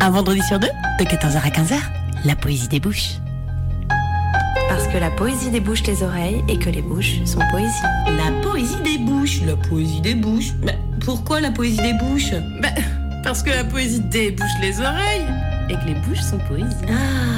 Un vendredi sur deux, de 14h à 15h, la poésie débouche. Parce que la poésie débouche les oreilles et que les bouches sont poésie. La poésie débouche, la poésie débouche. Mais pourquoi la poésie débouche bah, Parce que la poésie débouche les oreilles et que les bouches sont poésie. Ah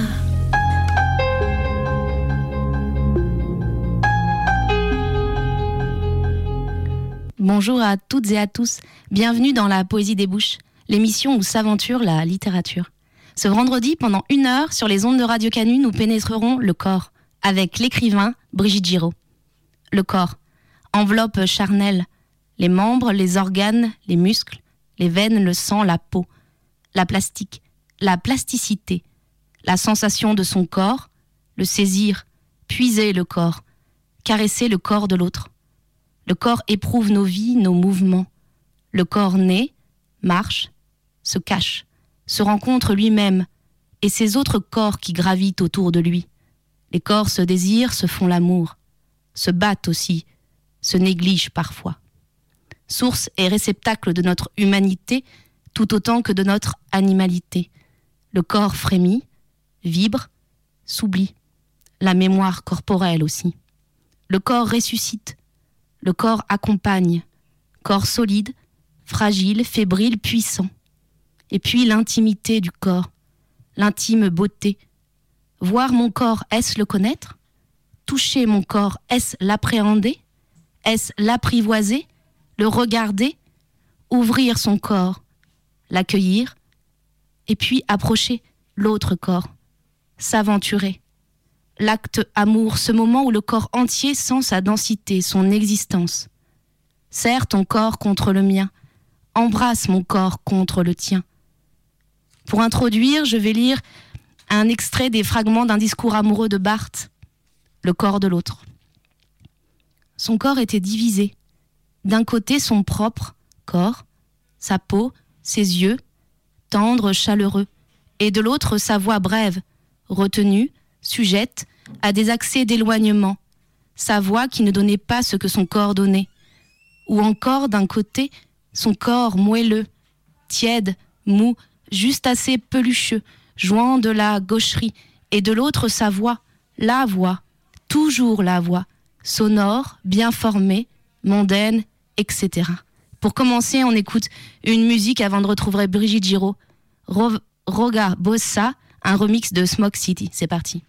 Bonjour à toutes et à tous. Bienvenue dans la Poésie des Bouches, l'émission où s'aventure la littérature. Ce vendredi, pendant une heure, sur les ondes de Radio Canu, nous pénétrerons le corps avec l'écrivain Brigitte Giraud. Le corps, enveloppe charnelle, les membres, les organes, les muscles, les veines, le sang, la peau, la plastique, la plasticité, la sensation de son corps, le saisir, puiser le corps, caresser le corps de l'autre. Le corps éprouve nos vies, nos mouvements. Le corps naît, marche, se cache, se rencontre lui-même et ses autres corps qui gravitent autour de lui. Les corps se désirent, se font l'amour, se battent aussi, se négligent parfois. Source et réceptacle de notre humanité tout autant que de notre animalité. Le corps frémit, vibre, s'oublie. La mémoire corporelle aussi. Le corps ressuscite, le corps accompagne, corps solide, fragile, fébrile, puissant. Et puis l'intimité du corps, l'intime beauté. Voir mon corps, est-ce le connaître? Toucher mon corps, est-ce l'appréhender? Est-ce l'apprivoiser? Le regarder? Ouvrir son corps L'accueillir? Et puis approcher l'autre corps S'aventurer. L'acte amour, ce moment où le corps entier sent sa densité, son existence. Serre ton corps contre le mien, embrasse mon corps contre le tien. Pour introduire, je vais lire un extrait des fragments d'un discours amoureux de Barthes, Le corps de l'autre. Son corps était divisé. D'un côté son propre corps, sa peau, ses yeux, tendres, chaleureux, et de l'autre sa voix brève, retenue, sujette à des accès d'éloignement, sa voix qui ne donnait pas ce que son corps donnait, ou encore d'un côté son corps moelleux, tiède, mou, juste assez pelucheux, jouant de la gaucherie, et de l'autre sa voix, la voix, toujours la voix, sonore, bien formée, mondaine, etc. Pour commencer, on écoute une musique avant de retrouver Brigitte Giraud, Roga Bossa, un remix de Smoke City. C'est parti.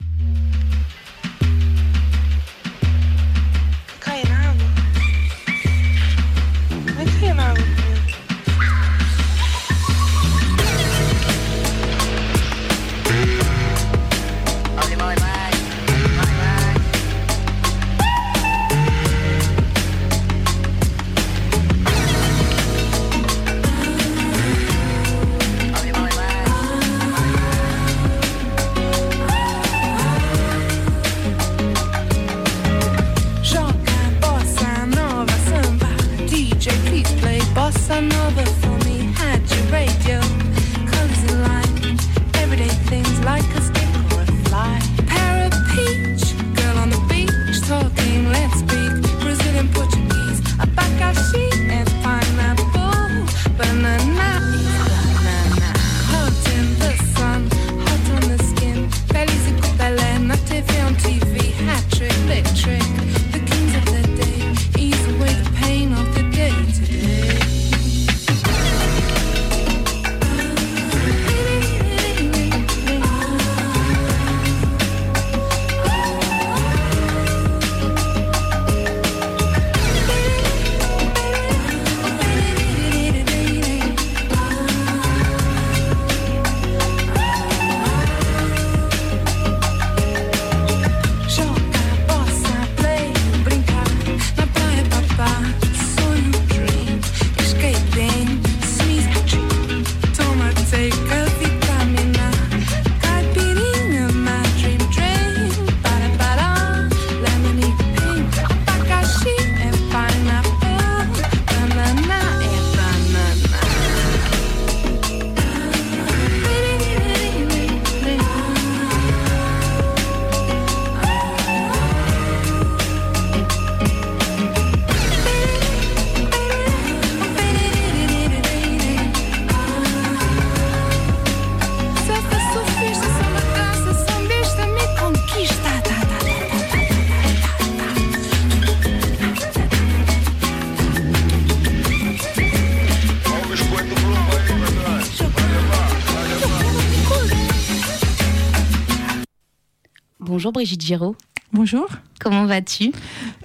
Bonjour Brigitte Giraud. Bonjour. Comment vas-tu?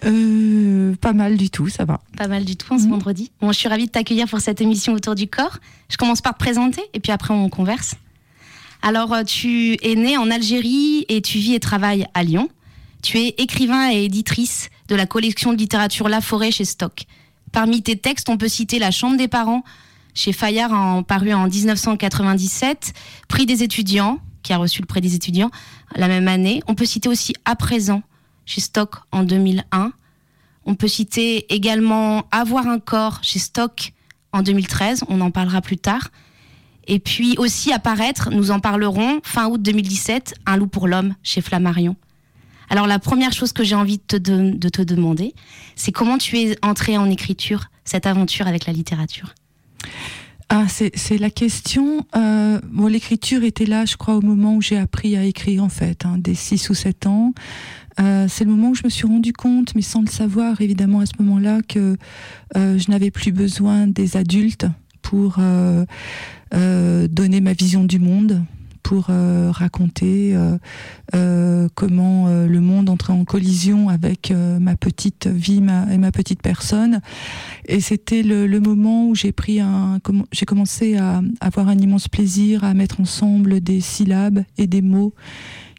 Euh, Pas mal du tout, ça va. Pas mal du tout en ce mhm. vendredi. Bon, je suis ravie de t'accueillir pour cette émission autour du corps. Je commence par te présenter et puis après on converse. Alors, euh, tu es née en Algérie et tu vis et travailles à Lyon. Tu es écrivain et éditrice de la collection de littérature La Forêt chez Stock. Parmi tes textes, on peut citer La Chambre des parents chez Fayard, en, paru en 1997, Prix des étudiants, qui a reçu le prix des étudiants la même année. On peut citer aussi À présent chez Stock en 2001. On peut citer également Avoir un corps chez Stock en 2013. On en parlera plus tard. Et puis aussi apparaître, nous en parlerons, fin août 2017, Un loup pour l'homme chez Flammarion. Alors la première chose que j'ai envie de te, de te demander, c'est comment tu es entré en écriture, cette aventure avec la littérature? Ah, c'est la question. Euh, bon, l'écriture était là, je crois, au moment où j'ai appris à écrire, en fait, hein, des 6 ou 7 ans. Euh, c'est le moment où je me suis rendu compte, mais sans le savoir, évidemment, à ce moment-là, que euh, je n'avais plus besoin des adultes pour donner ma vision du monde, pour euh, raconter euh, euh, comment le monde entrait en collision avec ma petite vie et ma petite personne. Et c'était le, moment où j'ai pris un, j'ai commencé à avoir un immense plaisir à mettre ensemble des syllabes et des mots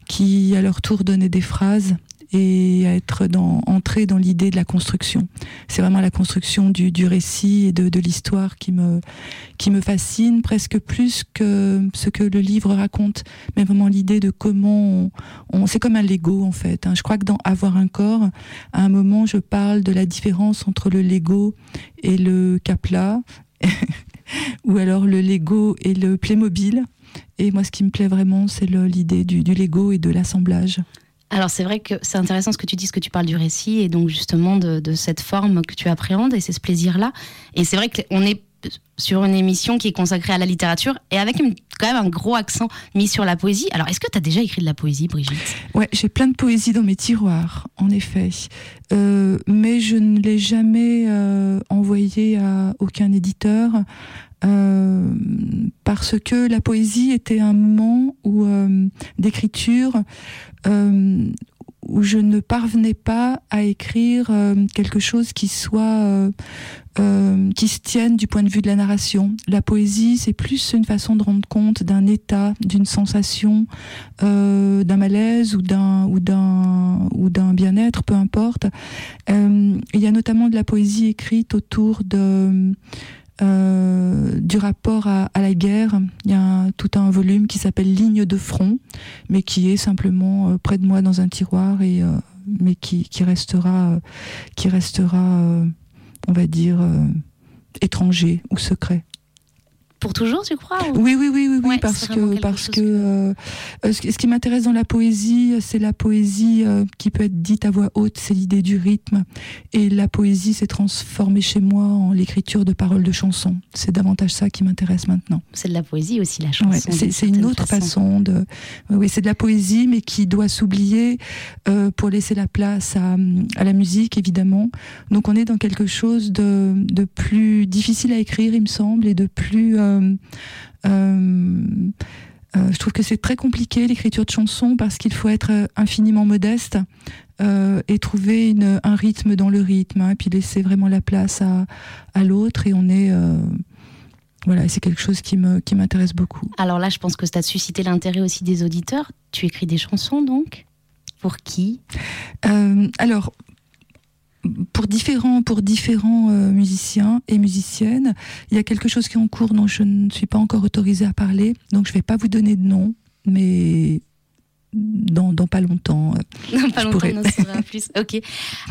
qui à leur tour donnaient des phrases et à être dans, entrer dans l'idée de la construction. C'est vraiment la construction du, récit et de, l'histoire qui me, fascine presque plus que ce que le livre raconte, mais vraiment l'idée de comment c'est comme un Lego en fait. Hein. Je crois que dans Avoir un corps, à un moment, je parle de la différence entre le Lego et le Capla, ou alors le Lego et le Playmobil. Et moi, ce qui me plaît vraiment, c'est l'idée du Lego et de l'assemblage. Alors c'est vrai que c'est intéressant ce que tu dis, ce que tu parles du récit et donc justement de, cette forme que tu appréhendes et c'est ce plaisir-là. Et c'est vrai qu'on est sur une émission qui est consacrée à la littérature et avec quand même un gros accent mis sur la poésie. Alors, est-ce que tu as déjà écrit de la poésie, Brigitte? Ouais, j'ai plein de poésie dans mes tiroirs, en effet. Euh, mais je ne l'ai jamais euh, envoyé à aucun éditeur. Euh, parce que la poésie était un moment où d'écriture où je ne parvenais pas à écrire euh, quelque chose qui soit euh, euh, qui se tienne du point de vue de la narration. La poésie, c'est plus une façon de rendre compte d'un état, d'une sensation, d'un malaise ou d'un ou d'un ou d'un bien-être, peu importe. il y a notamment de la poésie écrite autour de euh, du rapport à, la guerre. Il y a tout un volume qui s'appelle Ligne de front, mais qui est simplement euh, près de moi dans un tiroir et euh, mais qui, qui restera, qui restera, on va dire, étranger ou secret pour toujours, tu crois Oui, oui, oui, oui, oui parce que parce que, euh, ce, qui m'intéresse dans la poésie, c'est la poésie euh, qui peut être dite à voix haute, c'est l'idée du rythme, et la poésie s'est transformée chez moi en l'écriture de paroles de chansons. C'est davantage ça qui m'intéresse maintenant. C'est de la poésie aussi, la chanson. c'est une autre façon, de. Oui, c'est de la poésie, mais qui doit s'oublier euh, pour laisser la place à, à, la musique, évidemment. Donc on est dans quelque chose de, de plus difficile à écrire, il me semble, et de plus euh, je trouve que c'est très compliqué l'écriture de chansons parce qu'il faut être infiniment modeste et trouver un rythme dans le rythme hein, et puis laisser vraiment la place à, à l'autre et on est voilà, c'est quelque chose qui me qui m'intéresse beaucoup. Alors là, je pense que ça a suscité l'intérêt aussi des auditeurs. Tu écris des chansons donc? Pour qui? Alors, pour différents, pour différents euh, musiciens et musiciennes. Il y a quelque chose qui est en cours dont je ne suis pas encore autorisée à parler, donc je ne vais pas vous donner de nom, mais dans, dans pas longtemps. Euh, dans pas longtemps, on en plus. Ok.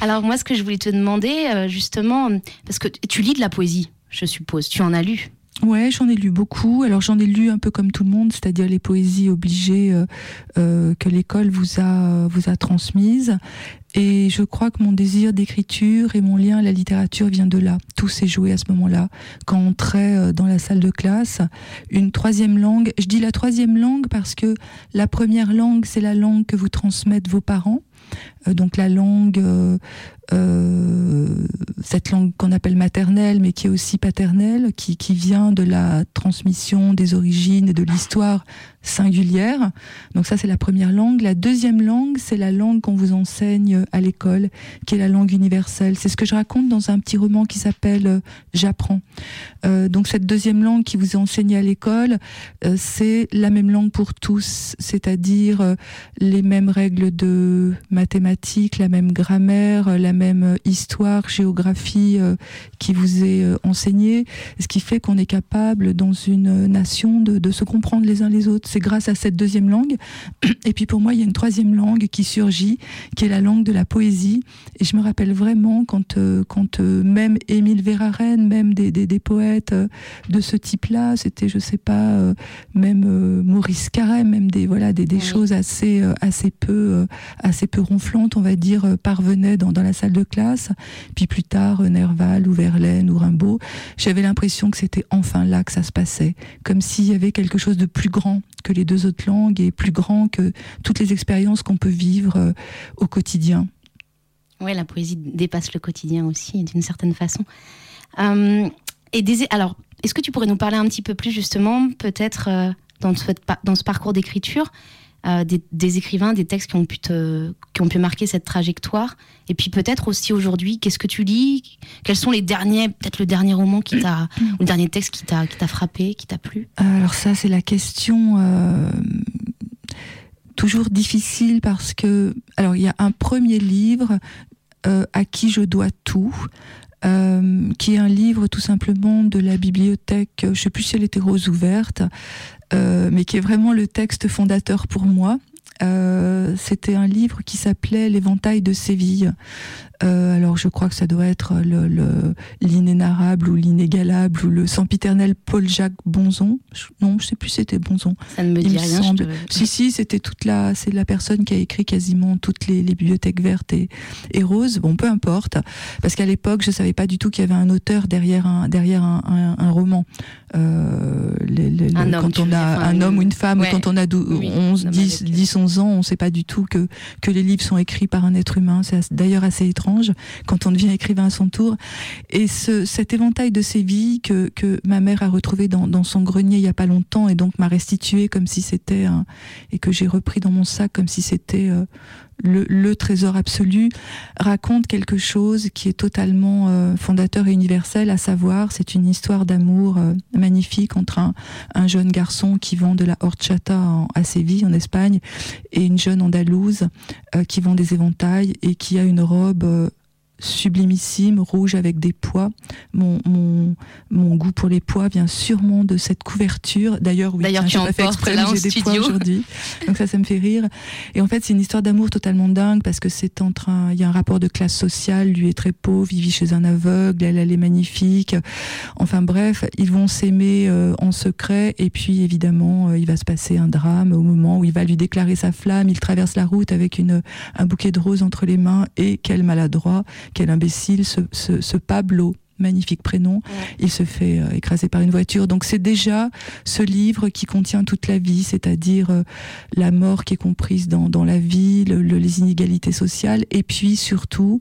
Alors moi, ce que je voulais te demander, euh, justement, parce que tu lis de la poésie, je suppose, tu en as lu Ouais, j'en ai lu beaucoup. Alors j'en ai lu un peu comme tout le monde, c'est-à-dire les poésies obligées euh, euh, que l'école vous a transmises. Et je crois que mon désir d'écriture et mon lien à la littérature vient de là. Tout s'est joué à ce moment-là. Quand on entrait euh, dans la salle de classe, une troisième langue. Je dis la troisième langue parce que la première langue, c'est la langue que vous transmettent vos parents. Donc la langue, cette langue qu'on appelle maternelle, mais qui est aussi paternelle, qui, qui vient de la transmission des origines et de l'histoire singulière. Donc ça, c'est la première langue. La deuxième langue, c'est la langue qu'on vous enseigne à l'école, qui est la langue universelle. C'est ce que je raconte dans un petit roman qui s'appelle euh, J'apprends. Euh, donc cette deuxième langue qui vous est enseignée à l'école, euh, c'est la même langue pour tous, c'est-à-dire euh, les mêmes règles de mathématiques, la même grammaire, la même histoire, géographie qui vous est enseignée, ce qui fait qu'on est capable dans une nation de, de se comprendre les uns les autres c'est grâce à cette deuxième langue. Et puis pour moi, il y a une troisième langue qui surgit, qui est la langue de la poésie. Et je me rappelle vraiment quand, euh, quand euh, même Émile Verhaeren, même des, des, poètes euh, de ce type-là, c'était, je sais pas, même Maurice Carême, même des, voilà, des, des choses assez, assez, peu, assez peu ronflantes, on va dire, parvenaient dans, dans la salle de classe. Puis plus tard, Nerval ou Verlaine ou Rimbaud, j'avais l'impression que c'était enfin là que ça se passait, comme s'il y avait quelque chose de plus grand que les deux autres langues et plus grand que toutes les expériences qu'on peut vivre euh, au quotidien. Oui, la poésie dépasse le quotidien aussi, d'une certaine façon. Euh, et alors, est-ce que tu pourrais nous parler un petit peu plus justement, peut-être euh, dans ce parcours d'écriture, euh, des, écrivains, des textes qui ont pu te, qui ont pu marquer cette trajectoire. Et puis peut-être aussi aujourd'hui, qu'est-ce que tu lis? Quels sont les derniers, peut-être le dernier roman qui t'a, ou le dernier texte qui t'a, qui t'a frappé, qui t'a plu? Alors ça, c'est la question. Euh, toujours difficile parce que alors il y a un premier livre euh, à qui je dois tout qui est un livre tout simplement de la bibliothèque, je ne sais plus si elle était rose ouverte, euh, mais qui est vraiment le texte fondateur pour moi. Euh, c'était un livre qui s'appelait L'éventail de Séville. Euh, alors je crois que ça doit être l'inénarrable ou l'inégalable ou le sempiternel Paul-Jacques Bonzon. non, je sais plus c'était Bonzon. Ça ne me dit rien. Semble. Si si, c'était toute la, c'est la personne qui a écrit quasiment toutes les, bibliothèques vertes et, et, roses. Bon, peu importe, parce qu'à l'époque je savais pas du tout qu'il y avait un auteur derrière un derrière un, un, roman. Euh, un quand on a un, homme ou une femme, quand on a 11, 10, 10, 11 on ne sait pas du tout que les livres sont écrits par un être humain. C'est d'ailleurs assez étrange quand on devient écrivain à son tour. Et ce, cet éventail de vies que, que ma mère a retrouvé dans, son grenier il y a pas longtemps et donc m'a restitué comme si c'était un, et que j'ai repris dans mon sac comme si c'était euh, le, le, trésor absolu, raconte quelque chose qui est totalement euh, fondateur et universel, à savoir, c'est une histoire d'amour euh, magnifique entre un, un, jeune garçon qui vend de la horchata à Séville, en Espagne, et une jeune andalouse euh, qui vend des éventails et qui a une robe sublimissime, rouge avec des pois. Mon, mon, mon, goût pour les pois vient sûrement de cette couverture. D'ailleurs, oui, D'ailleurs, tu en fait exprès, là j'ai des pois aujourd'hui. Donc ça, ça me fait rire. Et en fait, c'est une histoire d'amour totalement dingue parce que c'est entre un, il y a un rapport de classe sociale. Lui est très pauvre, il vit chez un aveugle, elle, elle est magnifique. Enfin bref, ils vont s'aimer euh, en secret et puis évidemment, euh, il va se passer un drame au moment où il va lui déclarer sa flamme. Il traverse la route avec une, un bouquet de roses entre les mains et quel maladroit quel imbécile, ce, Pablo magnifique prénom, il se fait euh, écraser par une voiture. Donc c'est déjà ce livre qui contient toute la vie, c'est-à-dire euh, la mort qui est comprise dans, la vie, les inégalités sociales, et puis surtout,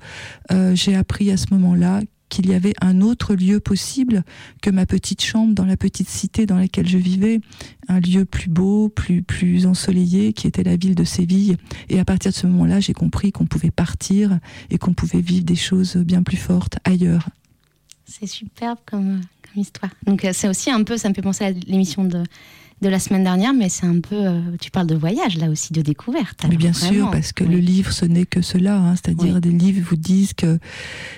euh, j'ai appris à ce moment-là qu'il y avait un autre lieu possible que ma petite chambre dans la petite cité dans laquelle je vivais, un lieu plus beau, plus plus ensoleillé, qui était la ville de Séville. Et à partir de ce moment-là, j'ai compris qu'on pouvait partir et qu'on pouvait vivre des choses bien plus fortes ailleurs. C'est superbe comme, comme histoire. Donc euh, c'est aussi un peu, ça me fait penser à l'émission de de la semaine dernière, mais c'est un peu. Euh, tu parles de voyage là aussi, de découverte. Mais bien sûr, parce que le livre, ce n'est que cela, hein, c'est-à-dire des livres vous disent que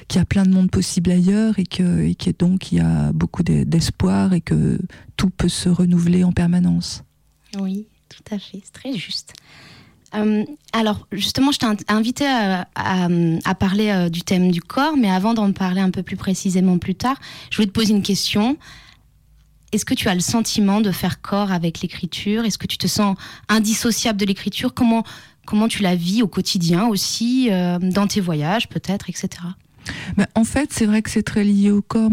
qu'il y a plein de mondes possibles ailleurs et que et que donc il y a beaucoup d'espoir et que tout peut se renouveler en permanence. Oui, tout à fait, c'est très juste. Euh, alors, justement, je t'ai invité à, à, parler euh, du thème du corps, mais avant d'en parler un peu plus précisément plus tard, je voulais te poser une question. Est-ce que tu as le sentiment de faire corps avec l'écriture? Est-ce que tu te sens indissociable de l'écriture? Comment, comment tu la vis au quotidien aussi, euh, dans tes voyages peut-être, etc. En fait, c'est vrai que c'est très lié au corps.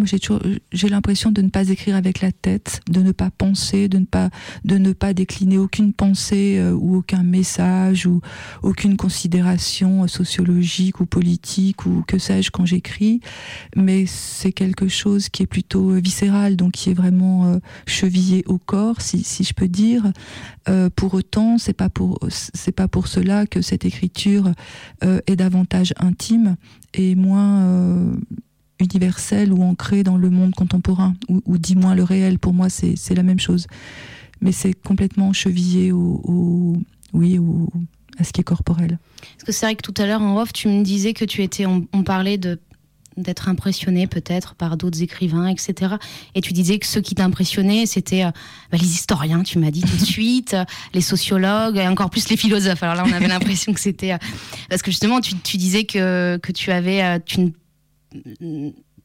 J'ai l'impression de ne pas écrire avec la tête, de ne pas penser, de ne pas, décliner aucune pensée euh, ou aucun message ou aucune considération sociologique ou politique ou que sais-je quand j'écris. Mais c'est quelque chose qui est plutôt viscéral, donc qui est vraiment euh, chevillé au corps, si, si je peux dire. Euh, pour autant, c'est pas c'est pas pour cela que cette écriture est davantage intime et moins euh, universel ou ancré dans le monde contemporain, ou, ou dit moins le réel. Pour moi, c'est la même chose. Mais c'est complètement chevillé au, oui, au, à ce qui est corporel. Parce que c'est vrai que tout à l'heure en off, tu me disais que tu étais, on, parlait de d'être impressionné peut-être par d'autres écrivains, etc. Et tu disais que ceux qui t'impressionnaient, c'était euh, bah, les historiens, tu m'as dit tout de suite, les sociologues, et encore plus les philosophes. Alors là, on avait l'impression que c'était... Euh, parce que justement, tu, tu disais que, que tu avais... Tu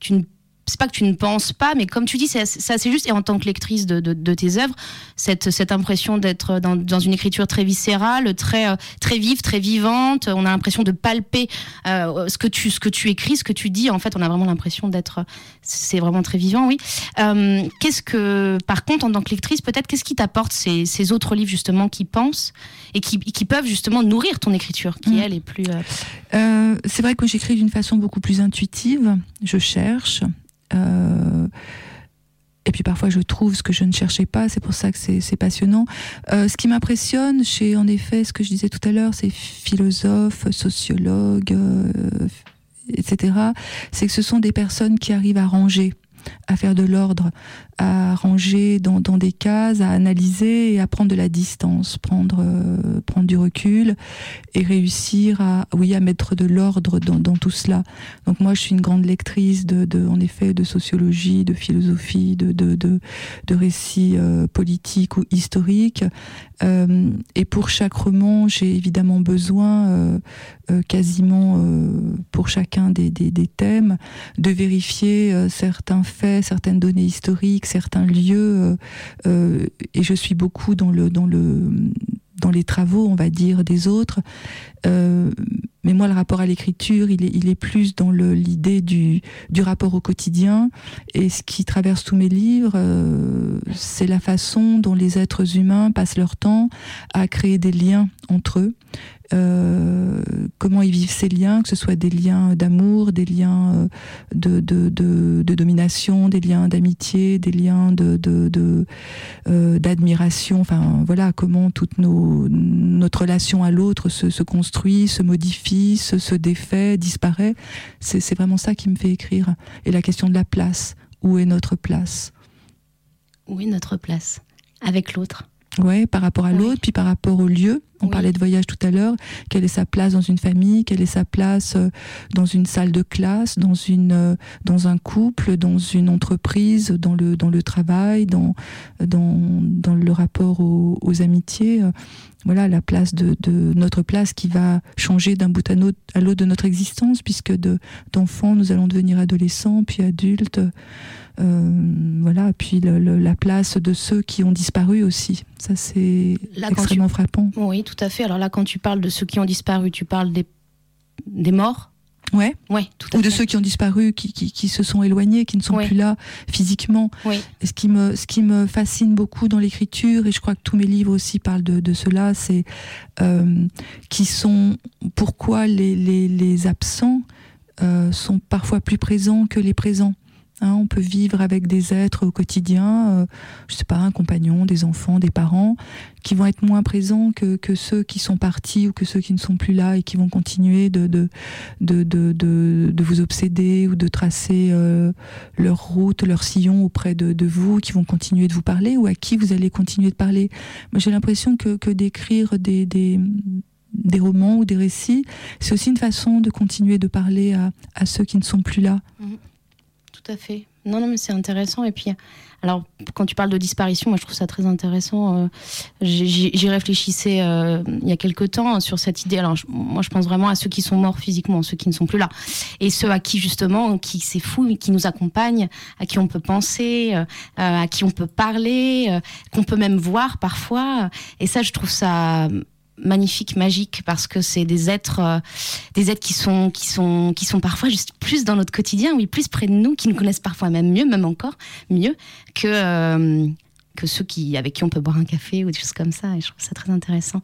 tu ne c'est pas que tu ne penses pas, mais comme tu dis, c'est assez juste. Et en tant que lectrice de, de, tes œuvres, cette, cette impression d'être dans, dans, une écriture très viscérale, très, euh, très vive, très vivante, on a l'impression de palper euh, ce, que tu, ce que tu écris, ce que tu dis. En fait, on a vraiment l'impression d'être. C'est vraiment très vivant, oui. Euh, qu'est-ce que, par contre, en tant que lectrice, peut-être, qu'est-ce qui t'apporte ces, ces, autres livres, justement, qui pensent et qui, qui peuvent, justement, nourrir ton écriture, qui, mm. elle, est plus. c'est vrai que j'écris d'une façon beaucoup plus intuitive. Je cherche. Euh, et puis parfois je trouve ce que je ne cherchais pas, c'est pour ça que c'est passionnant. Euh, ce qui m'impressionne chez, en effet, ce que je disais tout à l'heure, c'est philosophes, sociologues, euh, etc., c'est que ce sont des personnes qui arrivent à ranger à faire de l'ordre, à ranger dans, des cases, à analyser et à prendre de la distance, prendre, euh, prendre du recul et réussir à, oui, à mettre de l'ordre dans, tout cela. Donc moi, je suis une grande lectrice de, en effet, de sociologie, de philosophie, de, de, de, récits euh, politiques ou historiques. Euh, et pour chaque roman, j'ai évidemment besoin, quasiment pour chacun des, des, des, thèmes, de vérifier certains faits, certaines données historiques, certains lieux. et je suis beaucoup dans le dans le dans les travaux, on va dire, des autres. Euh, mais moi, le rapport à l'écriture, il est, il est plus dans l'idée du, du rapport au quotidien. Et ce qui traverse tous mes livres, euh, c'est la façon dont les êtres humains passent leur temps à créer des liens entre eux. Euh, comment ils vivent ces liens, que ce soit des liens d'amour, des liens de, de, domination, des liens d'amitié, des liens d'admiration. enfin voilà, comment toute nos, notre relation à l'autre se, se construit, se modifie se, défait, disparaît. C'est vraiment ça qui me fait écrire. Et la question de la place. Où est notre place? Où est notre place? Avec l'autre Ouais, par rapport à l'autre, puis par rapport au lieu. On parlait de voyage tout à l'heure. Quelle est sa place dans une famille? Quelle est sa place euh, dans une salle de classe, dans une, euh, dans un couple, dans une entreprise, dans le, dans le travail, dans, dans, dans le rapport aux, aux amitiés? Voilà la place de, de, notre place qui va changer d'un bout à l'autre de notre existence, puisque d'enfants nous allons devenir adolescents, puis adultes. Euh, voilà, puis la place de ceux qui ont disparu aussi. Ça, c'est extrêmement frappant. Oui, tout à fait. Alors là, quand tu parles de ceux qui ont disparu, tu parles des, des morts? Ouais. Ouais, tout à Ou de ceux qui ont disparu, qui, qui, qui, se sont éloignés, qui ne sont plus là physiquement. Et ce qui me, ce qui me fascine beaucoup dans l'écriture, et je crois que tous mes livres aussi parlent de, de cela, c'est euh, qui sont pourquoi les, les, les absents euh, sont parfois plus présents que les présents. Hein, on peut vivre avec des êtres au quotidien, euh, je sais pas, un compagnon, des enfants, des parents, qui vont être moins présents que, ceux qui sont partis ou que ceux qui ne sont plus là et qui vont continuer de, vous obséder ou de tracer euh, leur route, leur sillon auprès de, vous, qui vont continuer de vous parler ou à qui vous allez continuer de parler. Moi, j'ai l'impression que, d'écrire des, romans ou des récits, c'est aussi une façon de continuer de parler à, à ceux qui ne sont plus là. Mmh tout à fait. Non, non, mais c'est intéressant. Et puis, alors, quand tu parles de disparition, moi, je trouve ça très intéressant. Euh, j'y réfléchissais euh, il y a quelque temps sur cette idée. Alors, moi, je pense vraiment à ceux qui sont morts physiquement, ceux qui ne sont plus là. Et ceux à qui, justement, qui c'est fou, qui nous accompagnent, à qui on peut penser, euh, à qui on peut parler, qu'on peut même voir parfois. Et ça, je trouve ça magnifiques, magiques, parce que c'est des êtres, euh, des êtres qui sont, qui sont, qui sont parfois juste plus dans notre quotidien, oui, plus près de nous, qui nous connaissent parfois même mieux, même encore mieux que euh, que ceux qui, avec qui on peut boire un café ou des choses comme ça. Et je trouve ça très intéressant.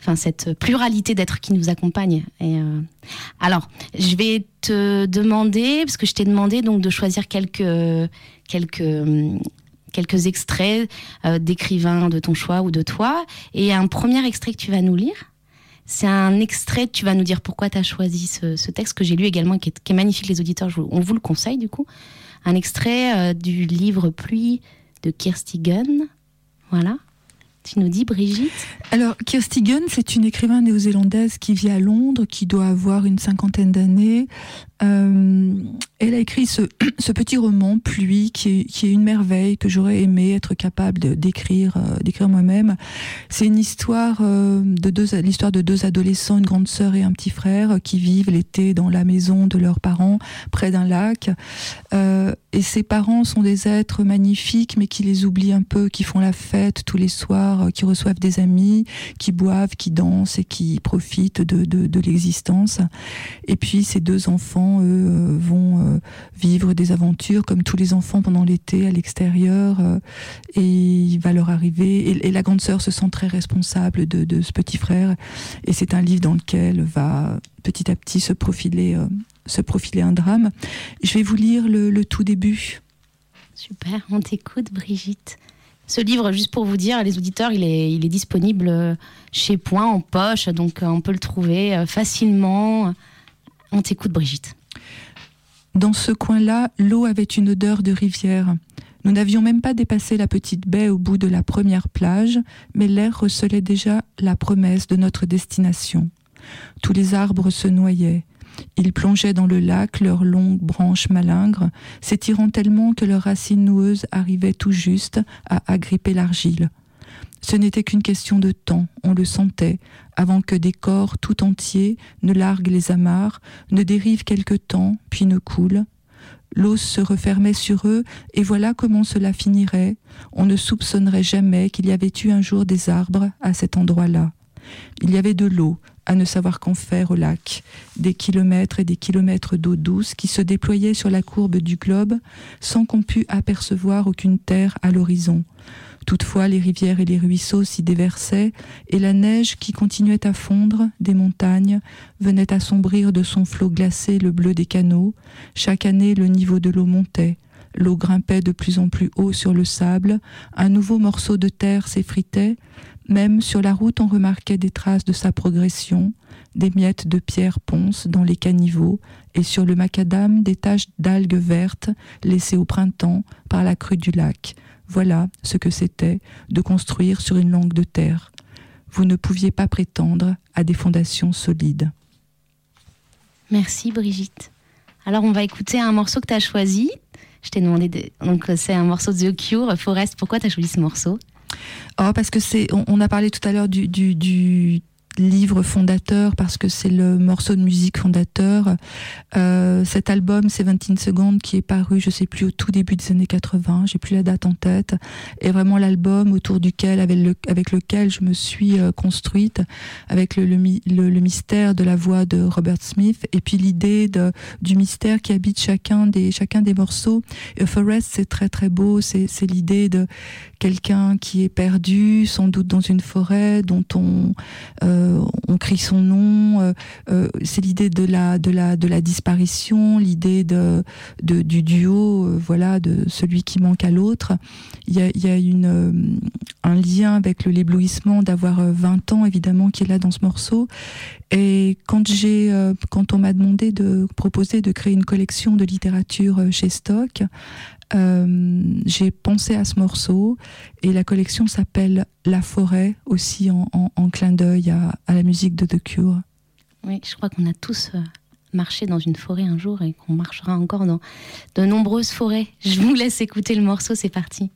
Enfin, cette pluralité d'êtres qui nous accompagnent. Et euh, alors, je vais te demander, parce que je t'ai demandé donc de choisir quelques quelques quelques extraits euh, d'écrivains de ton choix ou de toi. Et un premier extrait que tu vas nous lire, c'est un extrait, tu vas nous dire pourquoi tu as choisi ce, texte que j'ai lu également, qui est, magnifique, les auditeurs, on vous le conseille du coup. Un extrait euh, du livre Pluie de Kirstigen. Voilà. Tu nous dis, Brigitte? Alors, Kirstigen, c'est une écrivain néo-zélandaise qui vit à Londres, qui doit avoir une cinquantaine d'années, euh, elle a écrit ce, petit roman, Pluie, qui est, une merveille que j'aurais aimé être capable d'écrire euh, d'écrire moi-même. C'est une histoire euh, de deux l'histoire de deux adolescents, une grande sœur et un petit frère, qui vivent l'été dans la maison de leurs parents, près d'un lac. et ces parents sont des êtres magnifiques, mais qui les oublient un peu, qui font la fête tous les soirs, qui reçoivent des amis, qui boivent, qui dansent et qui profitent de, de l'existence. Et puis ces deux enfants eux, euh, vont euh, vivre des aventures comme tous les enfants pendant l'été à l'extérieur. Euh, et il va leur arriver. Et, la grande sœur se sent très responsable de, ce petit frère. Et c'est un livre dans lequel va petit à petit se profiler, se profiler un drame. Je vais vous lire le, tout début. Super, on t'écoute, Brigitte. Ce livre, juste pour vous dire, les auditeurs, il est, il est disponible chez Point en poche, donc on peut le trouver facilement. On t'écoute, Brigitte. Dans ce coin-là, l'eau avait une odeur de rivière. Nous n'avions même pas dépassé la petite baie au bout de la première plage, mais l'air recelait déjà la promesse de notre destination. Tous les arbres se noyaient. Ils plongeaient dans le lac leurs longues branches malingres, s'étirant tellement que leurs racines noueuses arrivaient tout juste à agripper l'argile. Ce n'était qu'une question de temps, on le sentait, avant que des corps tout entiers ne larguent les amarres, ne dérivent quelque temps, puis ne coulent. L'eau se refermait sur eux, et voilà comment cela finirait. On ne soupçonnerait jamais qu'il y avait eu un jour des arbres à cet endroit-là. Il y avait de l'eau, à ne savoir qu'en faire au lac, des kilomètres et des kilomètres d'eau douce qui se déployaient sur la courbe du globe sans qu'on pût apercevoir aucune terre à l'horizon. Toutefois, les rivières et les ruisseaux s'y déversaient, et la neige qui continuait à fondre des montagnes venait assombrir de son flot glacé le bleu des canaux. Chaque année, le niveau de l'eau montait. L'eau grimpait de plus en plus haut sur le sable, un nouveau morceau de terre s'effritait, même sur la route on remarquait des traces de sa progression, des miettes de pierre ponce dans les caniveaux, et sur le macadam des taches d'algues vertes laissées au printemps par la crue du lac. Voilà ce que c'était de construire sur une langue de terre. Vous ne pouviez pas prétendre à des fondations solides. Merci Brigitte. Alors on va écouter un morceau que tu as choisi. Je t'ai demandé, donc c'est un morceau de The Cure, Forest. Pourquoi tu as choisi ce morceau? Oh, parce que c'est, on, a parlé tout à l'heure du, du livre fondateur parce que c'est le morceau de musique fondateur. Euh, cet album 17 Secondes qui est paru, je sais plus, au tout début des années 80, j'ai plus la date en tête, est vraiment l'album autour duquel, avec, le, avec lequel je me suis euh, construite, avec le, le, le, mystère de la voix de Robert Smith et puis l'idée du mystère qui habite chacun des, chacun des morceaux. Et Forest, c'est très très beau, c'est l'idée de quelqu'un qui est perdu, sans doute dans une forêt, dont on... Euh, on crie son nom. Euh, euh, c'est l'idée de la de la de la disparition, l'idée de, du duo, voilà, de celui qui manque à l'autre. Il y a, y a une un lien avec l'éblouissement d'avoir 20 ans évidemment qui est là dans ce morceau. Et quand j'ai quand on m'a demandé de proposer de créer une collection de littérature chez Stock, euh, j'ai pensé à ce morceau et la collection s'appelle La forêt, aussi en, clin d'œil à, la musique de The Cure. Oui, je crois qu'on a tous euh, marché dans une forêt un jour et qu'on marchera encore dans de nombreuses forêts. Je vous laisse écouter le morceau, c'est parti.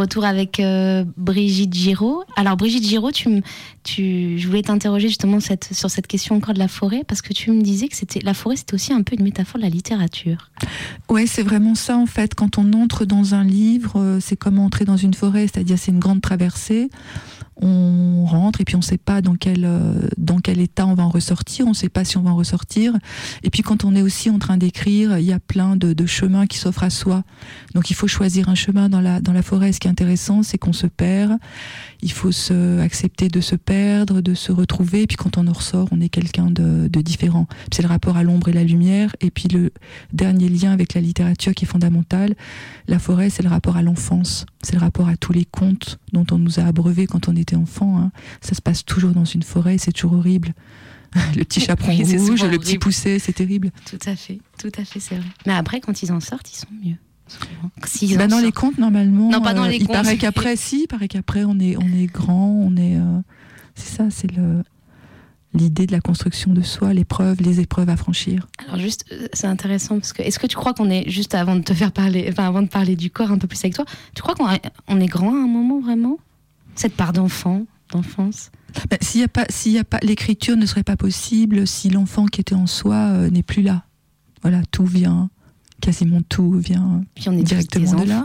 Retour avec euh, Brigitte Giraud. Alors, Brigitte Giraud, tu, tu, je voulais t'interroger justement sur cette question encore de la forêt, parce que tu me disais que c'était la forêt, c'était aussi un peu une métaphore de la littérature. Ouais, c'est vraiment ça en fait. Quand on entre dans un livre, euh, c'est comme entrer dans une forêt, c'est-à-dire c'est une grande traversée on rentre et puis on ne sait pas dans quel, euh, dans quel état on va en ressortir, on ne sait pas si on va en ressortir. Et puis quand on est aussi en train d'écrire, il y a plein de, chemins qui s'offrent à soi. Donc il faut choisir un chemin dans la, dans la forêt. Ce qui est intéressant, c'est qu'on se perd. Il faut se, accepter de se perdre, de se retrouver. Et puis quand on en ressort, on est quelqu'un de, de différent. C'est le rapport à l'ombre et la lumière. Et puis le dernier lien avec la littérature qui est fondamental, la forêt, c'est le rapport à l'enfance. C'est le rapport à tous les contes dont on nous a abreuvé quand on était enfant. Hein. Ça se passe toujours dans une forêt, c'est toujours horrible. le petit chaperon rouge, le petit poussé, c'est terrible. Tout à fait, tout à fait, c'est vrai. Mais après, quand ils en sortent, ils sont mieux. Bah dans les contes, normalement, non, pas dans euh, les il paraît qu'après, si, il paraît qu'après, on est, on est grand, on est. Euh, c'est ça, c'est le l'idée de la construction de soi, l'épreuve, les épreuves à franchir. Alors juste, euh, c'est intéressant parce que est-ce que tu crois qu'on est juste avant de te faire parler, enfin avant de parler du corps un peu plus avec toi, tu crois qu'on est grand à un moment vraiment? Cette part d'enfant, d'enfance? Ben, S'il y a pas, s'il y a pas, l'écriture ne serait pas possible si l'enfant qui était en soi euh, n'est plus là. Voilà, tout vient, quasiment tout vient Puis on est directement de là.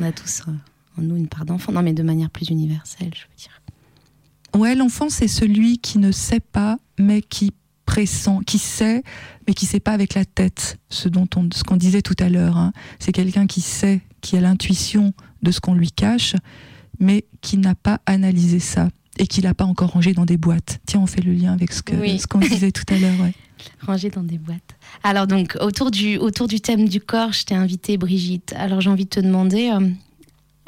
On a tous euh, en nous une part d'enfant, non mais de manière plus universelle, je veux dire. Ouais, l'enfant c'est celui qui ne sait pas, mais qui pressent, qui sait, mais qui sait pas avec la tête. Ce dont on, ce qu'on disait tout à l'heure, hein. c'est quelqu'un qui sait, qui a l'intuition de ce qu'on lui cache, mais qui n'a pas analysé ça et qui l'a pas encore rangé dans des boîtes. Tiens, on fait le lien avec ce que ce qu'on disait tout à l'heure. Ouais. Rangé dans des boîtes. Alors donc autour du autour du thème du corps, je t'ai invité Brigitte. Alors j'ai envie de te demander euh,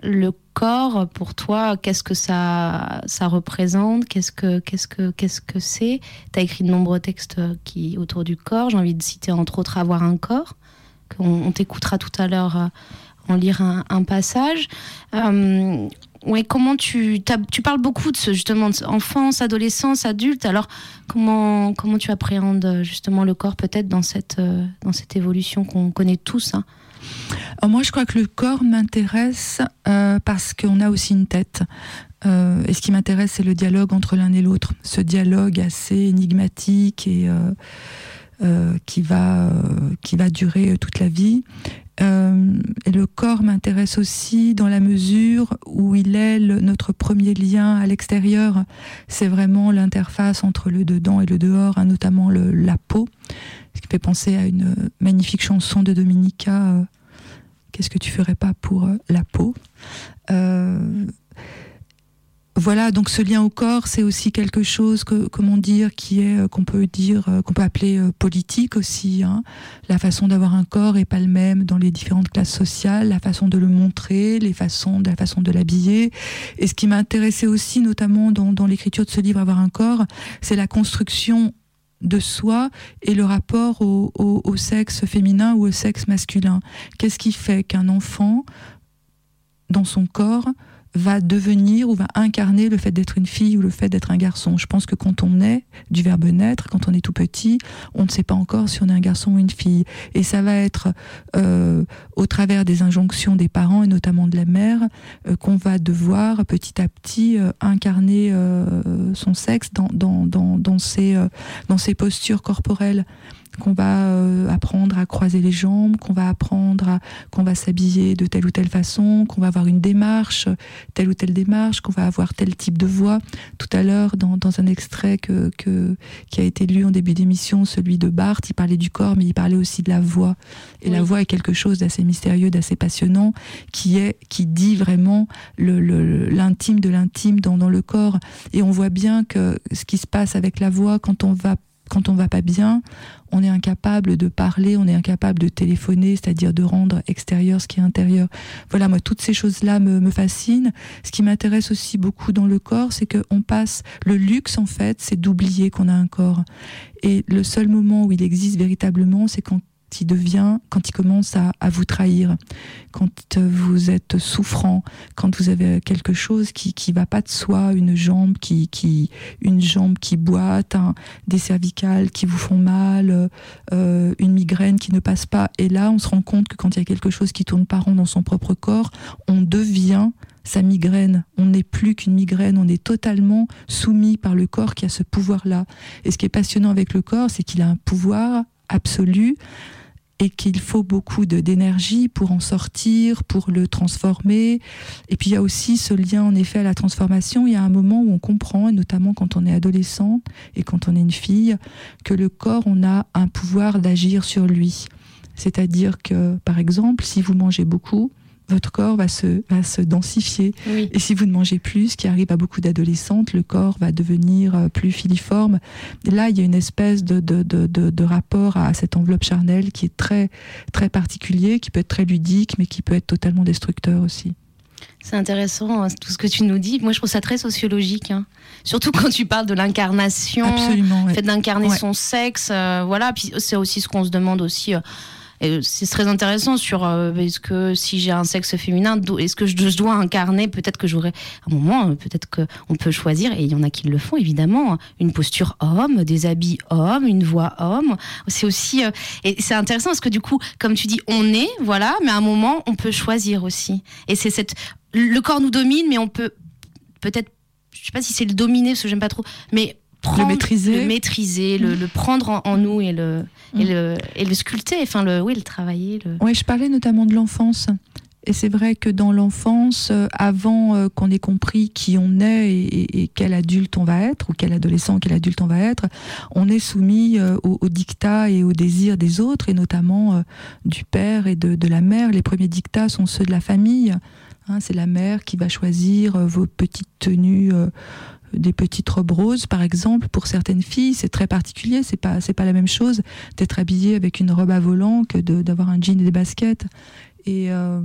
le corps pour toi, qu'est-ce que ça ça représente? Qu'est-ce que qu'est-ce que qu'est-ce que c'est? Tu as écrit de nombreux textes qui autour du corps. J'ai envie de citer entre autres avoir un corps qu'on on, t'écoutera tout à l'heure euh, en lire un, passage. Euh, ouais, comment tu, tu parles beaucoup de ce justement de enfance, adolescence, adulte. Alors comment comment tu appréhendes justement le corps peut-être dans cette euh, dans cette évolution qu'on connaît tous. Hein? Moi, je crois que le corps m'intéresse euh, parce qu'on a aussi une tête. Euh, et ce qui m'intéresse, c'est le dialogue entre l'un et l'autre. Ce dialogue assez énigmatique et qui va qui va durer toute la vie. Euh, et le corps m'intéresse aussi dans la mesure où il est notre premier lien à l'extérieur. C'est vraiment l'interface entre le dedans et le dehors, hein, notamment la peau, ce qui fait penser à une magnifique chanson de Dominica. Euh, Qu'est-ce que tu ferais pas pour euh, la peau? Voilà, donc ce lien au corps, c'est aussi quelque chose que, comment dire, qui est euh, qu'on peut dire, euh, qu'on peut appeler euh, politique aussi. Hein. La façon d'avoir un corps est pas le même dans les différentes classes sociales, la façon de le montrer, les façons, la façon de l'habiller. Et ce qui m'a intéressé aussi, notamment dans, dans l'écriture de ce livre, avoir un corps, c'est la construction de soi et le rapport au, au sexe féminin ou au sexe masculin. Qu'est-ce qui fait qu'un enfant, dans son corps, va devenir ou va incarner le fait d'être une fille ou le fait d'être un garçon. Je pense que quand on est du verbe naître, quand on est tout petit, on ne sait pas encore si on est un garçon ou une fille. Et ça va être euh, au travers des injonctions des parents et notamment de la mère euh, qu'on va devoir petit à petit euh, incarner son sexe dans, dans, dans, dans, ses, dans ses postures corporelles qu'on va euh, apprendre à croiser les jambes, qu'on va apprendre à qu'on va s'habiller de telle ou telle façon, qu'on va avoir une démarche, telle ou telle démarche, qu'on va avoir tel type de voix. Tout à l'heure, dans, dans, un extrait que, que, qui a été lu en début d'émission, celui de Barthes, il parlait du corps, mais il parlait aussi de la voix. Et la voix est quelque chose d'assez mystérieux, d'assez passionnant, qui est qui dit vraiment l'intime de l'intime dans, dans le corps. Et on voit bien que ce qui se passe avec la voix quand on va quand on va pas bien, on est incapable de parler, on est incapable de téléphoner, c'est-à-dire de rendre extérieur ce qui est intérieur. Voilà, moi, toutes ces choses-là me, me fascinent. Ce qui m'intéresse aussi beaucoup dans le corps, c'est qu'on passe, le luxe, en fait, c'est d'oublier qu'on a un corps. Et le seul moment où il existe véritablement, c'est quand il devient, quand il commence à, vous trahir, quand vous êtes souffrant, quand vous avez quelque chose qui qui va pas de soi, une jambe qui qui une jambe qui boite, des cervicales qui vous font mal, euh, une migraine qui ne passe pas. Et là, on se rend compte que quand il y a quelque chose qui tourne pas rond dans son propre corps, on devient sa migraine. On n'est plus qu'une migraine, on est totalement soumis par le corps qui a ce pouvoir-là. Et ce qui est passionnant avec le corps, c'est qu'il a un pouvoir absolu et qu'il faut beaucoup d'énergie pour en sortir, pour le transformer. Et puis il y a aussi ce lien en effet à la transformation. Il y a un moment où on comprend, et notamment quand on est adolescent et quand on est une fille, que le corps, on a un pouvoir d'agir sur lui. C'est-à-dire que, par exemple, si vous mangez beaucoup, votre corps va se, va se densifier. Et si vous ne mangez plus, ce qui arrive à beaucoup d'adolescentes, le corps va devenir euh, plus filiforme. là, il y a une espèce de, de, de, de, rapport à cette enveloppe charnelle qui est très, très particulier, qui peut être très ludique, mais qui peut être totalement destructeur aussi. C'est intéressant hein, tout ce que tu nous dis. Moi, je trouve ça très sociologique. Hein. Surtout quand tu parles de l'incarnation, le fait d'incarner son sexe. Euh, voilà. Puis c'est aussi ce qu'on se demande aussi. Euh, c'est très intéressant sur euh, est-ce que si j'ai un sexe féminin, est-ce que je, dois incarner Peut-être que j'aurais un moment, euh, peut-être qu'on peut choisir, et il y en a qui le font évidemment, une posture homme, des habits hommes, une voix homme. C'est aussi euh, et c'est intéressant parce que du coup, comme tu dis, on est voilà, mais à un moment on peut choisir aussi. Et c'est cette le corps nous domine, mais on peut peut-être, je sais pas si c'est le dominer parce que j'aime pas trop, mais le maîtriser, le, maîtriser le, prendre en, nous et le, et mm. le, et le sculpter, enfin le, oui, le travailler. Le... Oui, je parlais notamment de l'enfance. Et c'est vrai que dans l'enfance, euh, avant euh, qu'on ait compris qui on est et, quel adulte on va être, ou quel adolescent, quel adulte on va être, on est soumis euh, aux, dictats et aux désirs des autres, et notamment du père et de, de, la mère. Les premiers dictats sont ceux de la famille. Hein, c'est la mère qui va choisir vos petites tenues des petites robes roses, par exemple, pour certaines filles, c'est très particulier. C'est pas, pas la même chose d'être habillée avec une robe à volant que d'avoir un jean et des baskets. Et euh,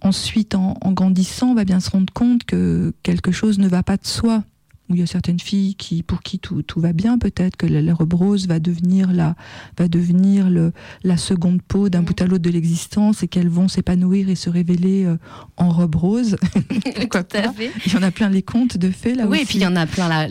ensuite, en, grandissant, on va bien se rendre compte que quelque chose ne va pas de soi où il y a certaines filles qui, pour qui tout, tout va bien, peut-être que la, robe rose va devenir la, va devenir le, la seconde peau d'un mm. bout à l'autre de l'existence et qu'elles vont s'épanouir et se révéler euh, en robe rose. Tout à fait. Il y en a plein les contes de fées là oui, aussi. et puis il y en a plein là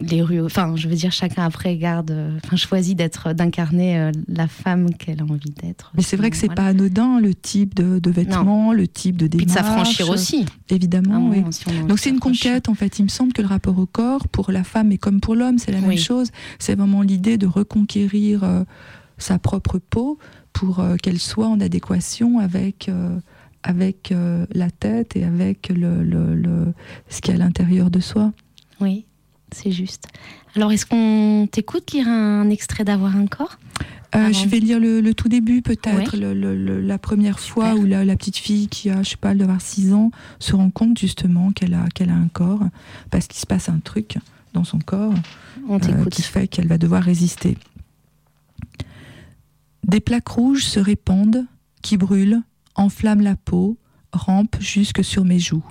les rues, enfin, je veux dire, chacun après garde, euh, enfin, choisit d'être, d'incarner euh, la femme qu'elle a envie d'être. Mais c'est vrai que c'est pas anodin le type de, vêtements, le type de démarche. Puis de s'affranchir aussi. Évidemment, oui. Donc c'est une conquête en fait. Il me semble que le rapport au corps pour la femme et comme pour l'homme, c'est la même chose. C'est vraiment l'idée de reconquérir euh, sa propre peau pour qu'elle soit en adéquation avec avec la tête et avec le, le, le ce qui est à l'intérieur de soi. Oui c'est juste. Alors, est-ce qu'on t'écoute lire un extrait d'avoir un corps? Euh, Je vais lire le, tout début, peut-être, la première fois où la, petite fille qui a, je sais pas, d'avoir 6 ans, se rend compte justement qu'elle a, qu'elle a un corps, parce qu'il se passe un truc dans son corps On euh, qui fait qu'elle va devoir résister. Des plaques rouges se répandent, qui brûlent, enflamment la peau, rampent jusque sur mes joues.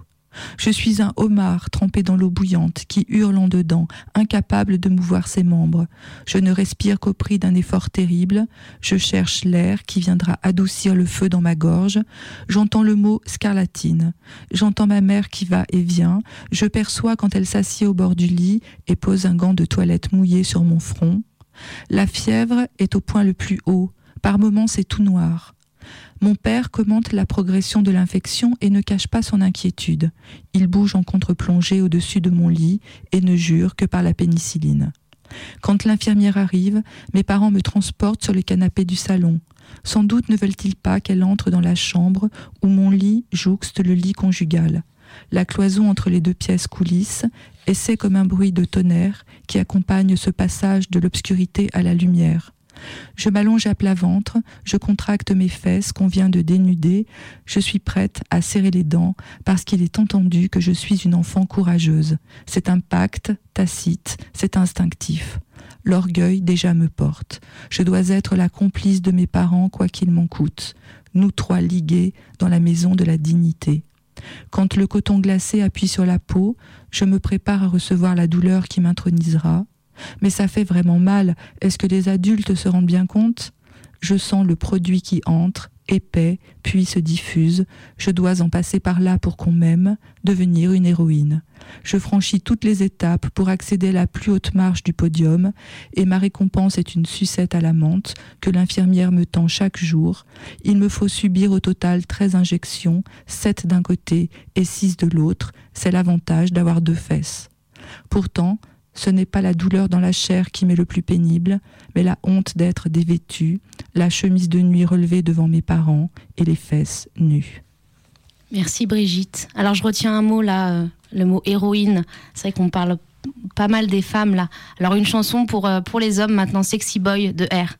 Je suis un homard trempé dans l'eau bouillante qui hurle en dedans, incapable de mouvoir ses membres. Je ne respire qu'au prix d'un effort terrible. Je cherche l'air qui viendra adoucir le feu dans ma gorge. J'entends le mot scarlatine. J'entends ma mère qui va et vient. Je perçois quand elle s'assied au bord du lit et pose un gant de toilette mouillé sur mon front. La fièvre est au point le plus haut. Par moments, c'est tout noir. Mon père commente la progression de l'infection et ne cache pas son inquiétude. Il bouge en contre-plongée au-dessus de mon lit et ne jure que par la pénicilline. Quand l'infirmière arrive, mes parents me transportent sur le canapé du salon. Sans doute ne veulent-ils pas qu'elle entre dans la chambre où mon lit jouxte le lit conjugal. La cloison entre les deux pièces coulisse, et c'est comme un bruit de tonnerre qui accompagne ce passage de l'obscurité à la lumière. Je m'allonge à plat ventre, je contracte mes fesses qu'on vient de dénuder, je suis prête à serrer les dents parce qu'il est entendu que je suis une enfant courageuse. C'est un pacte tacite, c'est instinctif. L'orgueil déjà me porte. Je dois être la complice de mes parents quoi qu'il m'en coûte. Nous trois ligués dans la maison de la dignité. Quand le coton glacé appuie sur la peau, je me prépare à recevoir la douleur qui m'intronisera. Mais ça fait vraiment mal. Est-ce que les adultes se rendent bien compte? Je sens le produit qui entre, épais, puis se diffuse. Je dois en passer par là pour qu'on m'aime, devenir une héroïne. Je franchis toutes les étapes pour accéder à la plus haute marche du podium, et ma récompense est une sucette à la menthe que l'infirmière me tend chaque jour. Il me faut subir au total 13 injections, 7 d'un côté et 6 de l'autre. C'est l'avantage d'avoir deux fesses. Pourtant, ce n'est pas la douleur dans la chair qui m'est le plus pénible, mais la honte d'être dévêtue, la chemise de nuit relevée devant mes parents et les fesses nues. Merci Brigitte. Alors je retiens un mot là, euh, le mot héroïne. C'est vrai qu'on parle pas mal des femmes là. Alors une chanson pour, euh, pour les hommes maintenant, Sexy Boy de R.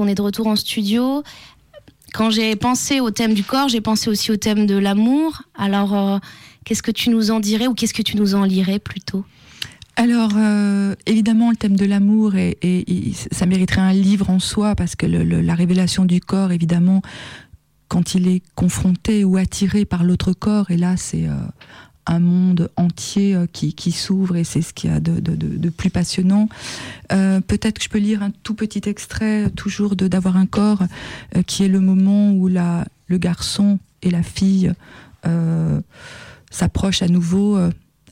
On est de retour en studio. Quand j'ai pensé au thème du corps, j'ai pensé aussi au thème de l'amour. Alors, euh, qu'est-ce que tu nous en dirais ou qu'est-ce que tu nous en lirais plutôt? Alors, euh, évidemment, le thème de l'amour, et, ça mériterait un livre en soi, parce que la révélation du corps, évidemment, quand il est confronté ou attiré par l'autre corps, et là, c'est euh, un monde entier euh, qui, s'ouvre, et c'est ce qu'il y a de, plus passionnant. Peut-être que je peux lire un tout petit extrait, toujours de D'avoir un corps, qui est le moment où la, le garçon et la fille s'approchent à nouveau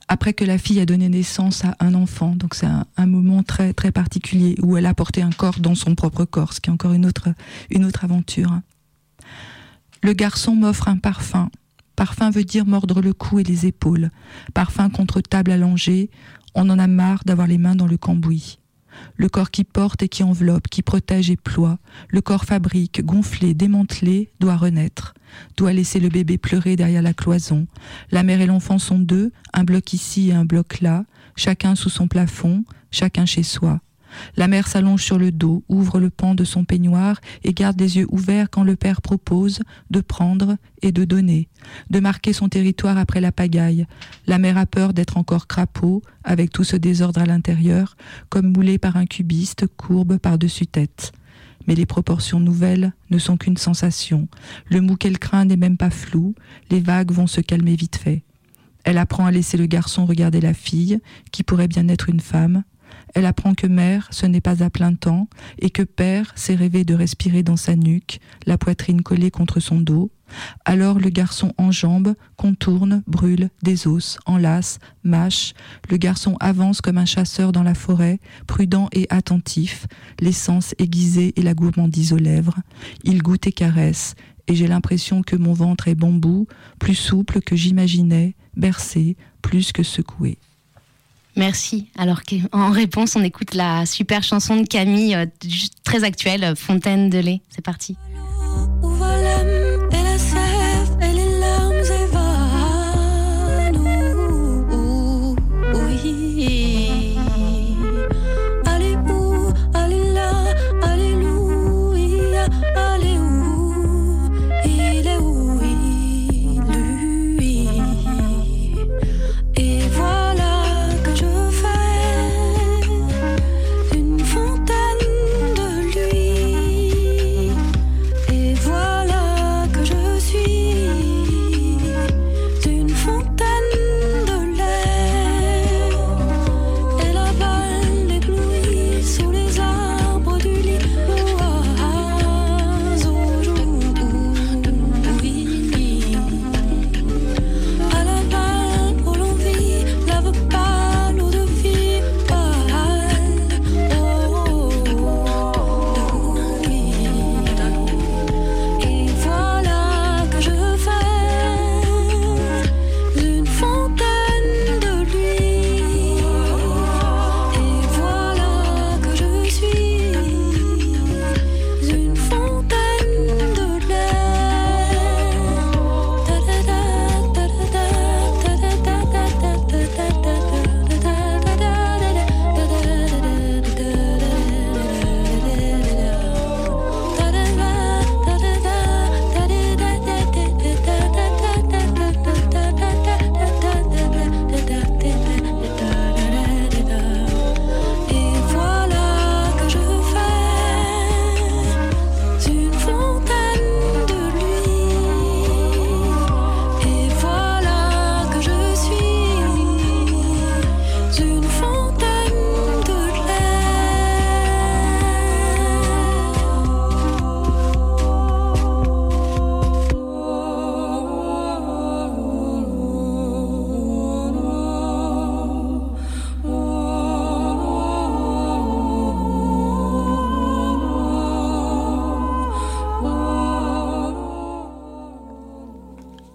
après que la fille a donné naissance à un enfant. Donc c'est un, moment très très particulier où elle a porté un corps dans son propre corps, ce qui est encore une autre aventure. Le garçon m'offre un parfum. Parfum veut dire mordre le cou et les épaules. Parfum contre table allongée. On en a marre d'avoir les mains dans le cambouis le corps qui porte et qui enveloppe, qui protège et ploie, le corps fabrique, gonflé, démantelé, doit renaître, doit laisser le bébé pleurer derrière la cloison. La mère et l'enfant sont deux, un bloc ici et un bloc là, chacun sous son plafond, chacun chez soi. La mère s'allonge sur le dos, ouvre le pan de son peignoir et garde les yeux ouverts quand le père propose de prendre et de donner, de marquer son territoire après la pagaille. La mère a peur d'être encore crapaud, avec tout ce désordre à l'intérieur, comme moulé par un cubiste, courbe par-dessus tête. Mais les proportions nouvelles ne sont qu'une sensation. Le mou qu'elle craint n'est même pas flou, les vagues vont se calmer vite fait. Elle apprend à laisser le garçon regarder la fille, qui pourrait bien être une femme, elle apprend que mère, ce n'est pas à plein temps, et que père s'est rêvé de respirer dans sa nuque, la poitrine collée contre son dos. Alors le garçon enjambe, contourne, brûle, des os, enlace, mâche. Le garçon avance comme un chasseur dans la forêt, prudent et attentif, l'essence aiguisée et la gourmandise aux lèvres. Il goûte et caresse, et j'ai l'impression que mon ventre est bambou, plus souple que j'imaginais, bercé, plus que secoué. Merci. Alors en réponse, on écoute la super chanson de Camille, euh, très actuelle, Fontaine de lait. C'est parti.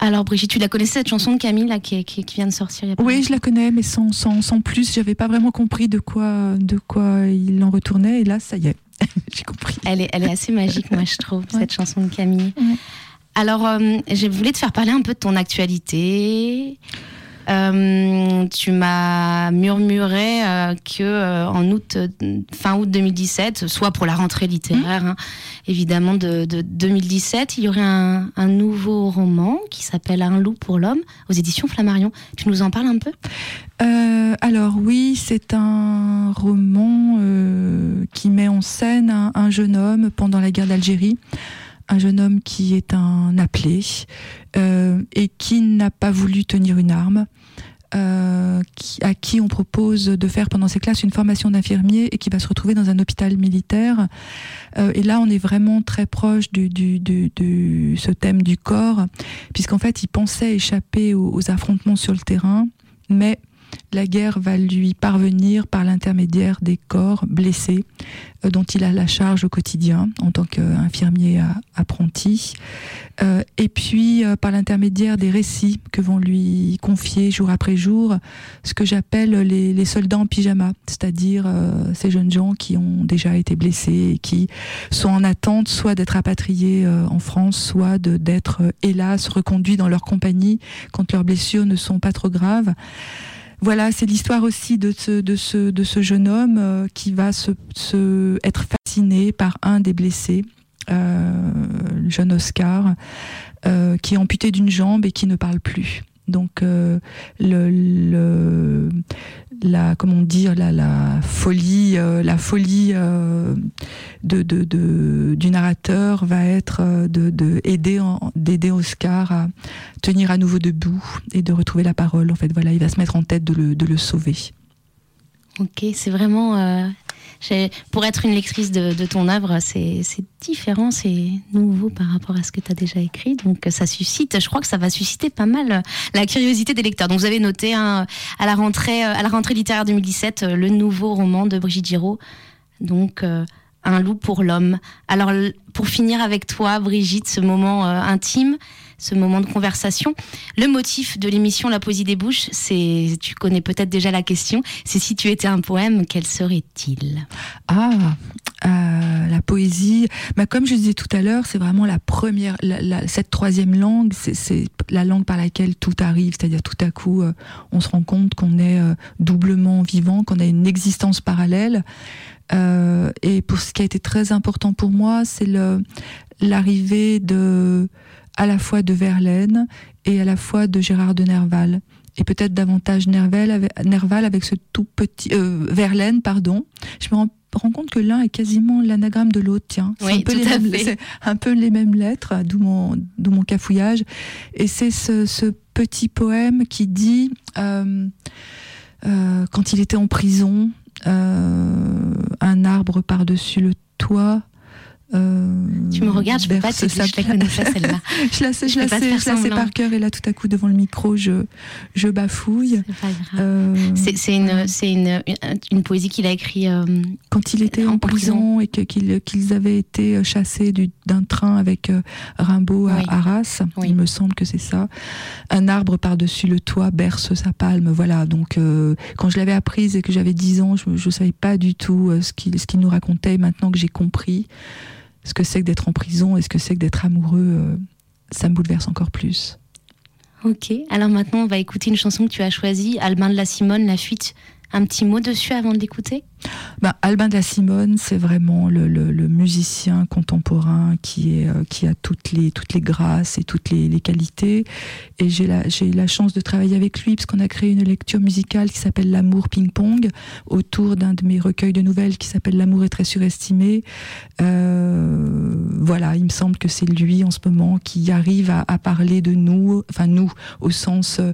Alors Brigitte, tu la connaissais cette chanson de Camille là, qui, vient de sortir Oui, je la connais, mais sans, sans, sans plus. J'avais pas vraiment compris de quoi, de quoi il en retournait. Et là, ça y est, j'ai compris. Elle est, elle est assez magique, moi, je trouve, cette chanson de Camille. Alors, euh, je voulais te faire parler un peu de ton actualité. Euh, tu m'as murmuré euh, que euh, en août, fin août 2017, soit pour la rentrée littéraire, hein, évidemment de, 2017, il y aurait un, nouveau roman qui s'appelle Un loup pour l'homme aux éditions Flammarion. Tu nous en parles un peu? Alors oui, c'est un roman qui met en scène un jeune homme pendant la guerre d'Algérie un jeune homme qui est un appelé euh, et qui n'a pas voulu tenir une arme. Euh, à qui on propose de faire pendant ses classes une formation d'infirmier et qui va se retrouver dans un hôpital militaire. Euh, et là, on est vraiment très proche du, ce thème du corps, puisqu'en fait, il pensait échapper aux affrontements sur le terrain, mais la guerre va lui parvenir par l'intermédiaire des corps blessés euh, dont il a la charge au quotidien en tant qu'infirmier apprenti, euh, et puis euh, par l'intermédiaire des récits que vont lui confier jour après jour ce que j'appelle les, soldats en pyjama, c'est-à-dire ces jeunes gens qui ont déjà été blessés et qui sont en attente soit d'être rapatriés en France, soit d'être hélas reconduits dans leur compagnie quand leurs blessures ne sont pas trop graves. Voilà, c'est l'histoire aussi de ce, de ce, de ce jeune homme euh, qui va se, se, être fasciné par un des blessés, euh, le jeune Oscar, euh, qui est amputé d'une jambe et qui ne parle plus. Donc euh, la comment dire la, la folie euh, la folie euh, du narrateur va être de, aider d'aider Oscar à tenir à nouveau debout et de retrouver la parole en fait voilà il va se mettre en tête de le, de le sauver. Ok c'est vraiment pour être une lectrice de, ton œuvre, c'est différent, c'est nouveau par rapport à ce que tu as déjà écrit. Donc ça suscite, je crois que ça va susciter pas mal la curiosité des lecteurs. Donc vous avez noté à, la rentrée, à la rentrée littéraire 2017 le nouveau roman de Brigitte Giraud. Donc euh, un loup pour l'homme. Alors pour finir avec toi, Brigitte, ce moment euh, intime, ce moment de conversation. Le motif de l'émission La poésie des bouches, c'est, tu connais peut-être déjà la question, c'est si tu étais un poème, quel serait-il? Ah, euh, la poésie, bah, comme je disais tout à l'heure, c'est vraiment la première, cette troisième langue, c'est la langue par laquelle tout arrive, c'est-à-dire tout à coup, euh, on se rend compte qu'on est euh, doublement vivant, qu'on a une existence parallèle. et pour ce qui a été très important pour moi, c'est l'arrivée de à la fois de Verlaine et à la fois de Gérard de Nerval. Et peut-être davantage Nerval avec, Nerval avec ce tout petit euh, Verlaine, pardon. Je me rends, compte que l'un est quasiment l'anagramme de l'autre. Tiens, c'est un, peu les mêmes, un peu les mêmes lettres, d'où mon, mon cafouillage. Et c'est ce, petit poème qui dit euh, euh, quand il était en prison, un arbre par-dessus le toit euh, tu me regardes, je peux pas te dire, je la connais celle-là. je la sais, je, la sais, je la sais par cœur et là tout à coup devant le micro je, je bafouille. C'est pas. Euh, une, c'est une, une, poésie qu'il a écrite euh, quand il était en, prison, et qu'ils avaient été chassés d'un train avec Rimbaud à Arras. Il me semble que c'est ça. Un arbre par-dessus le toit berce sa palme. Voilà. Donc quand je l'avais apprise et que j'avais 10 ans, je ne savais pas du tout ce qu'il ce qu'il nous racontait. Maintenant que j'ai compris ce que c'est que d'être en prison et ce que c'est que d'être amoureux, euh, ça me bouleverse encore plus. Ok, alors maintenant on va écouter une chanson que tu as choisie, Albin de la Simone, La Fuite. Un petit mot dessus avant de l'écouter? Ben, Albin de la Simone, c'est vraiment le, musicien contemporain qui, est, euh, qui a toutes les, toutes les grâces et toutes les, qualités. Et j'ai la, la chance de travailler avec lui parce a créé une lecture musicale qui s'appelle L'amour ping-pong autour d'un de mes recueils de nouvelles qui s'appelle L'amour est très surestimé. Euh, voilà, il me semble que c'est lui en ce moment qui arrive à, parler de nous, enfin nous, au sens euh,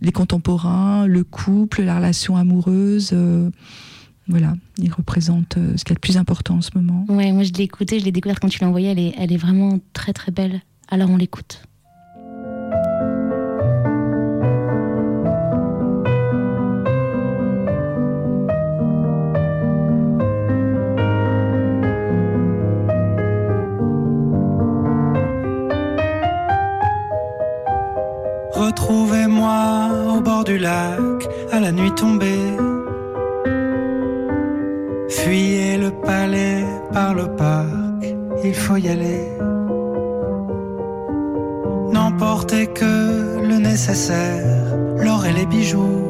les contemporains, le couple, la relation amoureuse. Euh, voilà, il représente euh, ce qui est le plus important en ce moment. Ouais, moi je l'ai écouté, je l'ai découvert quand tu l'as envoyé, elle est vraiment très très belle. Alors on l'écoute. Du lac à la nuit tombée. Fuyez le palais par le parc, il faut y aller. N'emportez que le nécessaire l'or et les bijoux.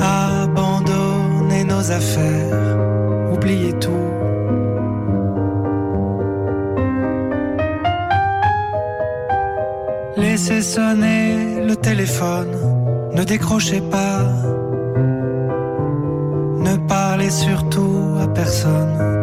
Abandonner nos affaires, oublier tout. Laissez sonner téléphone, ne décrochez pas. Ne parlez surtout à personne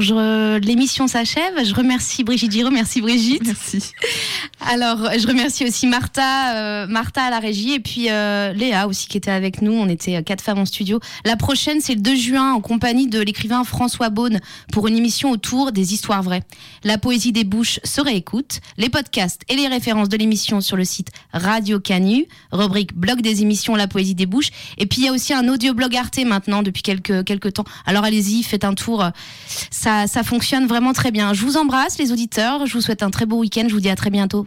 alors l'émission s'achève. Je remercie Brigitte Giraud. Merci Brigitte. Merci. Alors, je remercie aussi Martha, euh, Martha à la régie et puis euh, Léa aussi qui était avec nous. On était euh, quatre femmes en studio. La prochaine, c'est le 2 juin en compagnie de l'écrivain François Beaune pour une émission autour des histoires vraies. La poésie des bouches se réécoute. Les podcasts et les références de l'émission sur le site Radio Canu, rubrique blog des émissions La poésie des bouches. Et puis il y a aussi un audio-blog Arte maintenant depuis quelques, quelques temps. Alors allez-y, faites un tour. Ça, ça fonctionne vraiment très bien. Je vous embrasse les auditeurs. Je vous souhaite un très beau week-end. Je vous dis à très bientôt.